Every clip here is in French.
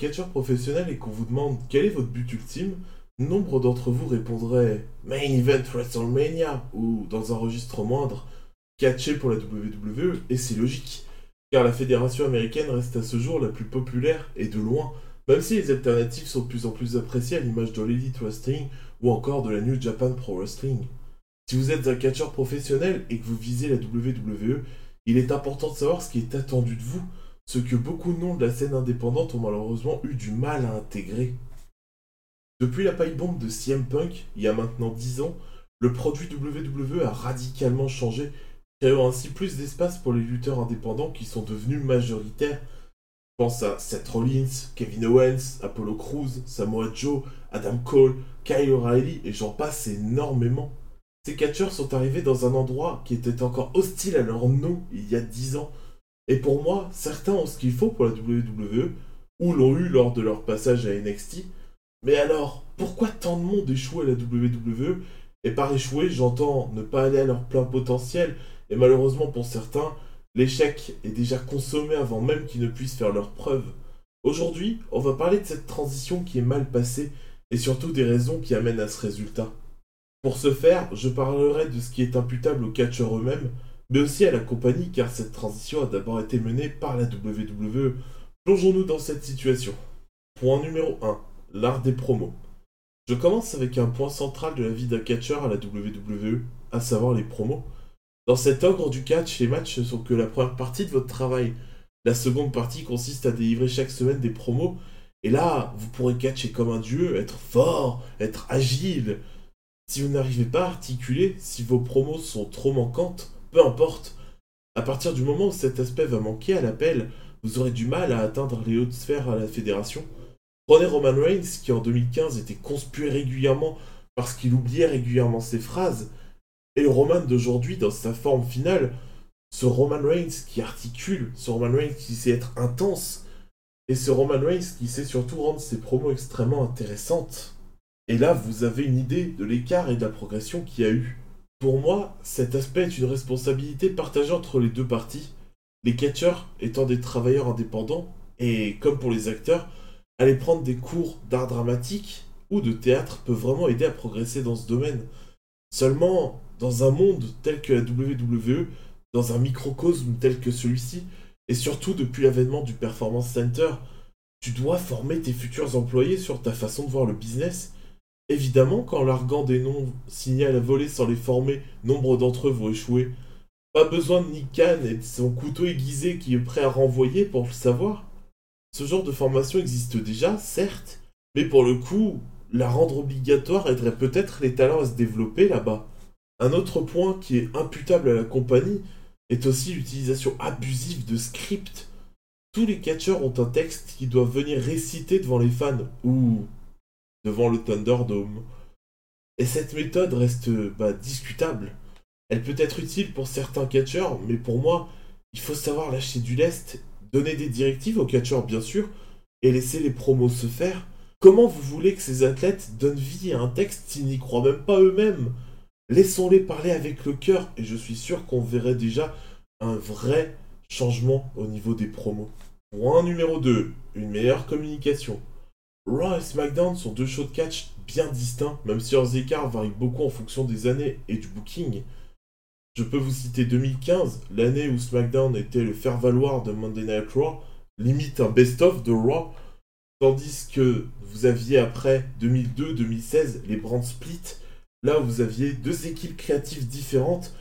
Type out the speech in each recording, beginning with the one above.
catcheur professionnel et qu'on vous demande quel est votre but ultime, nombre d'entre vous répondraient Main Event WrestleMania ou dans un registre moindre, catcher pour la WWE, et c'est logique, car la fédération américaine reste à ce jour la plus populaire et de loin, même si les alternatives sont de plus en plus appréciées à l'image de l'Elite Wrestling ou encore de la New Japan Pro Wrestling. Si vous êtes un catcheur professionnel et que vous visez la WWE, il est important de savoir ce qui est attendu de vous ce que beaucoup de noms de la scène indépendante ont malheureusement eu du mal à intégrer. Depuis la paille bombe de CM Punk, il y a maintenant 10 ans, le produit WWE a radicalement changé, créant ainsi plus d'espace pour les lutteurs indépendants qui sont devenus majoritaires. Je pense à Seth Rollins, Kevin Owens, Apollo Crews, Samoa Joe, Adam Cole, Kyle O'Reilly et j'en passe énormément. Ces catcheurs sont arrivés dans un endroit qui était encore hostile à leur nom il y a 10 ans, et pour moi, certains ont ce qu'il faut pour la WWE, ou l'ont eu lors de leur passage à NXT. Mais alors, pourquoi tant de monde échoue à la WWE Et par échouer, j'entends ne pas aller à leur plein potentiel, et malheureusement pour certains, l'échec est déjà consommé avant même qu'ils ne puissent faire leurs preuves. Aujourd'hui, on va parler de cette transition qui est mal passée, et surtout des raisons qui amènent à ce résultat. Pour ce faire, je parlerai de ce qui est imputable aux catcheurs eux-mêmes, mais aussi à la compagnie car cette transition a d'abord été menée par la WWE. Plongeons-nous dans cette situation. Point numéro 1. L'art des promos. Je commence avec un point central de la vie d'un catcheur à la WWE, à savoir les promos. Dans cet ogre du catch, les matchs ne sont que la première partie de votre travail. La seconde partie consiste à délivrer chaque semaine des promos, et là, vous pourrez catcher comme un dieu, être fort, être agile. Si vous n'arrivez pas à articuler, si vos promos sont trop manquantes, peu importe. À partir du moment où cet aspect va manquer à l'appel, vous aurez du mal à atteindre les hautes sphères à la fédération. Prenez Roman Reigns, qui en 2015 était conspué régulièrement parce qu'il oubliait régulièrement ses phrases, et le Roman d'aujourd'hui dans sa forme finale, ce Roman Reigns qui articule, ce Roman Reigns qui sait être intense, et ce Roman Reigns qui sait surtout rendre ses promos extrêmement intéressantes. Et là, vous avez une idée de l'écart et de la progression qu'il y a eu. Pour moi, cet aspect est une responsabilité partagée entre les deux parties, les catcheurs étant des travailleurs indépendants, et comme pour les acteurs, aller prendre des cours d'art dramatique ou de théâtre peut vraiment aider à progresser dans ce domaine. Seulement, dans un monde tel que la WWE, dans un microcosme tel que celui-ci, et surtout depuis l'avènement du Performance Center, tu dois former tes futurs employés sur ta façon de voir le business Évidemment, quand l'argant des noms signale à voler sans les former, nombre d'entre eux vont échouer. Pas besoin de Nick et de son couteau aiguisé qui est prêt à renvoyer pour le savoir. Ce genre de formation existe déjà, certes, mais pour le coup, la rendre obligatoire aiderait peut-être les talents à se développer là-bas. Un autre point qui est imputable à la compagnie est aussi l'utilisation abusive de scripts. Tous les catcheurs ont un texte qui doivent venir réciter devant les fans, ou devant le Thunderdome. Et cette méthode reste bah, discutable. Elle peut être utile pour certains catcheurs, mais pour moi, il faut savoir lâcher du lest, donner des directives aux catcheurs bien sûr, et laisser les promos se faire. Comment vous voulez que ces athlètes donnent vie à un texte s'ils n'y croient même pas eux-mêmes? Laissons-les parler avec le cœur, et je suis sûr qu'on verrait déjà un vrai changement au niveau des promos. Point numéro 2, une meilleure communication. Raw et SmackDown sont deux shows de catch bien distincts, même si leurs écarts varient beaucoup en fonction des années et du booking. Je peux vous citer 2015, l'année où SmackDown était le faire-valoir de Monday Night Raw, limite un best-of de Raw, tandis que vous aviez après 2002-2016 les brand split, là où vous aviez deux équipes créatives différentes,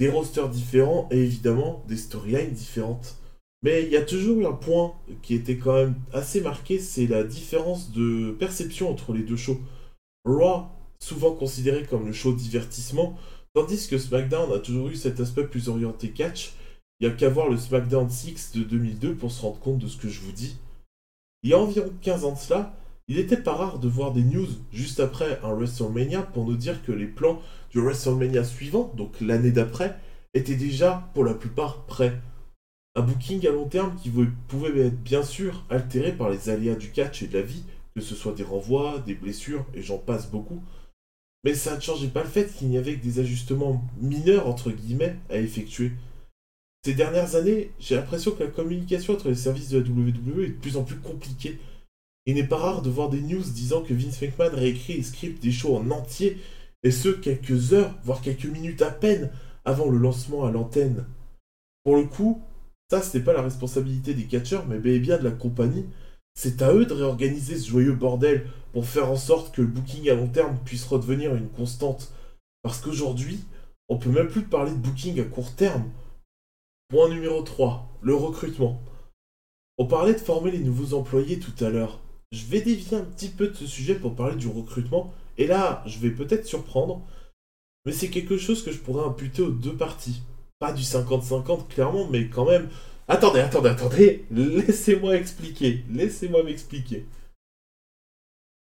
des rosters différents et évidemment des storylines différentes. Mais il y a toujours eu un point qui était quand même assez marqué, c'est la différence de perception entre les deux shows. Raw, souvent considéré comme le show divertissement, tandis que SmackDown a toujours eu cet aspect plus orienté catch. Il n'y a qu'à voir le SmackDown 6 de 2002 pour se rendre compte de ce que je vous dis. Il y a environ 15 ans de cela, il n'était pas rare de voir des news juste après un WrestleMania pour nous dire que les plans du WrestleMania suivant, donc l'année d'après, étaient déjà pour la plupart prêts. Un booking à long terme qui pouvait être bien sûr altéré par les aléas du catch et de la vie, que ce soit des renvois, des blessures, et j'en passe beaucoup. Mais ça ne changeait pas le fait qu'il n'y avait que des ajustements mineurs, entre guillemets, à effectuer. Ces dernières années, j'ai l'impression que la communication entre les services de la WWE est de plus en plus compliquée. Il n'est pas rare de voir des news disant que Vince McMahon réécrit les scripts des shows en entier, et ce quelques heures, voire quelques minutes à peine, avant le lancement à l'antenne. Pour le coup, ça n'est pas la responsabilité des catcheurs, mais bien de la compagnie. C'est à eux de réorganiser ce joyeux bordel pour faire en sorte que le booking à long terme puisse redevenir une constante. Parce qu'aujourd'hui, on peut même plus parler de booking à court terme. Point numéro 3, le recrutement. On parlait de former les nouveaux employés tout à l'heure. Je vais dévier un petit peu de ce sujet pour parler du recrutement, et là, je vais peut-être surprendre, mais c'est quelque chose que je pourrais imputer aux deux parties. Pas du 50-50 clairement, mais quand même. Attendez, attendez, attendez, laissez-moi expliquer, laissez-moi m'expliquer.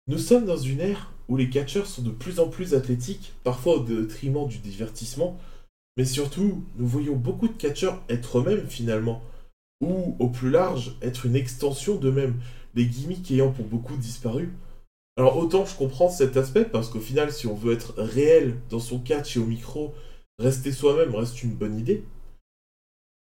Nous sommes dans une ère où les catcheurs sont de plus en plus athlétiques, parfois au détriment du divertissement, mais surtout, nous voyons beaucoup de catcheurs être eux-mêmes finalement, ou au plus large, être une extension d'eux-mêmes, les gimmicks ayant pour beaucoup disparu. Alors autant je comprends cet aspect, parce qu'au final, si on veut être réel dans son catch et au micro, rester soi-même reste une bonne idée.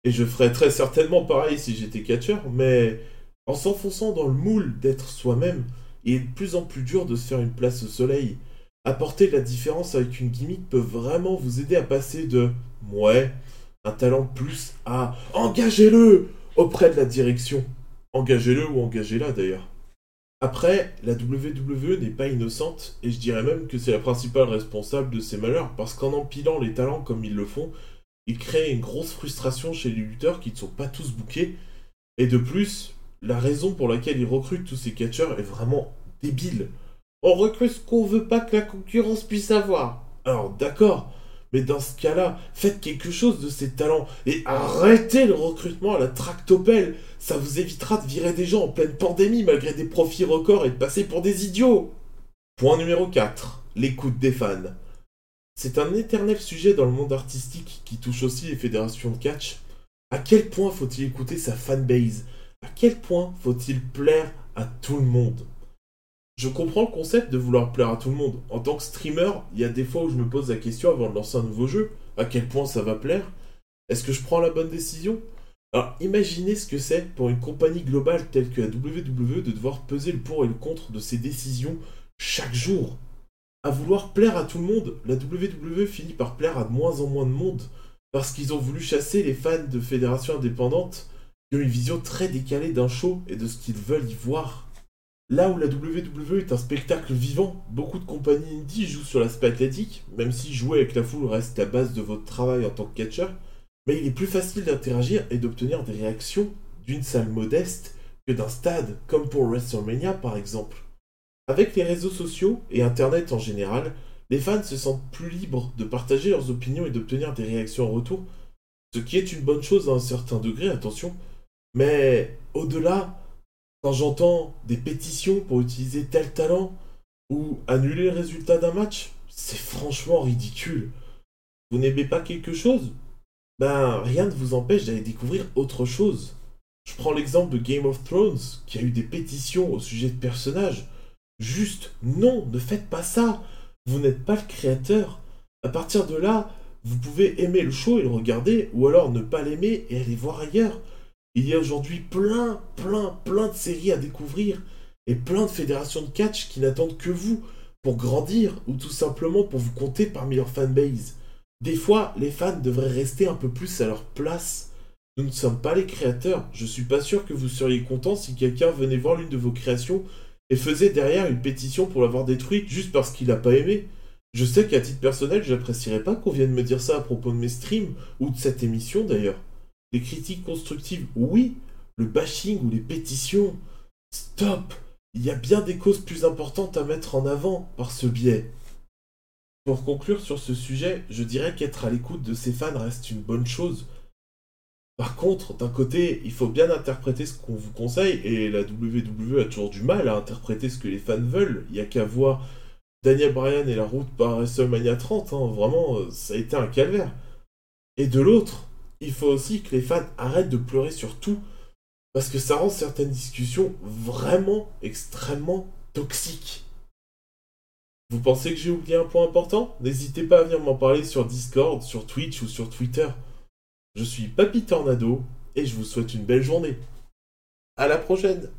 Et je ferais très certainement pareil si j'étais catcheur, mais en s'enfonçant dans le moule d'être soi-même, il est de plus en plus dur de se faire une place au soleil. Apporter de la différence avec une gimmick peut vraiment vous aider à passer de ouais, un talent plus à engagez-le auprès de la direction. Engagez-le ou engagez-la d'ailleurs. Après, la WWE n'est pas innocente, et je dirais même que c'est la principale responsable de ces malheurs, parce qu'en empilant les talents comme ils le font, ils créent une grosse frustration chez les lutteurs qui ne sont pas tous bookés, et de plus, la raison pour laquelle ils recrutent tous ces catcheurs est vraiment débile. On recrute ce qu'on veut pas que la concurrence puisse avoir. Alors d'accord, mais dans ce cas-là, faites quelque chose de ces talents et arrêtez le recrutement à la tractopelle. Ça vous évitera de virer des gens en pleine pandémie malgré des profits records et de passer pour des idiots. Point numéro 4. L'écoute des fans. C'est un éternel sujet dans le monde artistique qui touche aussi les fédérations de catch. À quel point faut-il écouter sa fanbase? À quel point faut-il plaire à tout le monde? Je comprends le concept de vouloir plaire à tout le monde. En tant que streamer, il y a des fois où je me pose la question avant de lancer un nouveau jeu. À quel point ça va plaire? Est-ce que je prends la bonne décision? Alors imaginez ce que c'est pour une compagnie globale telle que la WWE de devoir peser le pour et le contre de ses décisions chaque jour. À vouloir plaire à tout le monde, la WWE finit par plaire à de moins en moins de monde parce qu'ils ont voulu chasser les fans de fédérations indépendantes une vision très décalée d'un show et de ce qu'ils veulent y voir. Là où la WWE est un spectacle vivant, beaucoup de compagnies indie jouent sur l'aspect athlétique, même si jouer avec la foule reste la base de votre travail en tant que catcheur, mais il est plus facile d'interagir et d'obtenir des réactions d'une salle modeste que d'un stade, comme pour WrestleMania par exemple. Avec les réseaux sociaux et Internet en général, les fans se sentent plus libres de partager leurs opinions et d'obtenir des réactions en retour, ce qui est une bonne chose à un certain degré, attention, mais au-delà, quand j'entends des pétitions pour utiliser tel talent ou annuler le résultat d'un match, c'est franchement ridicule. Vous n'aimez pas quelque chose? Ben rien ne vous empêche d'aller découvrir autre chose. Je prends l'exemple de Game of Thrones, qui a eu des pétitions au sujet de personnages. Juste, non, ne faites pas ça. Vous n'êtes pas le créateur. À partir de là, vous pouvez aimer le show et le regarder, ou alors ne pas l'aimer et aller voir ailleurs. Il y a aujourd'hui plein, plein, plein de séries à découvrir et plein de fédérations de catch qui n'attendent que vous pour grandir ou tout simplement pour vous compter parmi leur fanbase. Des fois, les fans devraient rester un peu plus à leur place. Nous ne sommes pas les créateurs. Je suis pas sûr que vous seriez content si quelqu'un venait voir l'une de vos créations et faisait derrière une pétition pour l'avoir détruite juste parce qu'il n'a pas aimé. Je sais qu'à titre personnel, j'apprécierais pas qu'on vienne me dire ça à propos de mes streams ou de cette émission d'ailleurs. Les critiques constructives, oui. Le bashing ou les pétitions, stop. Il y a bien des causes plus importantes à mettre en avant par ce biais. Pour conclure sur ce sujet, je dirais qu'être à l'écoute de ses fans reste une bonne chose. Par contre, d'un côté, il faut bien interpréter ce qu'on vous conseille, et la WWE a toujours du mal à interpréter ce que les fans veulent. Il n'y a qu'à voir Daniel Bryan et la route par WrestleMania 30, hein. vraiment, euh, ça a été un calvaire. Et de l'autre, il faut aussi que les fans arrêtent de pleurer sur tout, parce que ça rend certaines discussions vraiment extrêmement toxiques. Vous pensez que j'ai oublié un point important? N'hésitez pas à venir m'en parler sur Discord, sur Twitch ou sur Twitter. Je suis Papy Tornado et je vous souhaite une belle journée. À la prochaine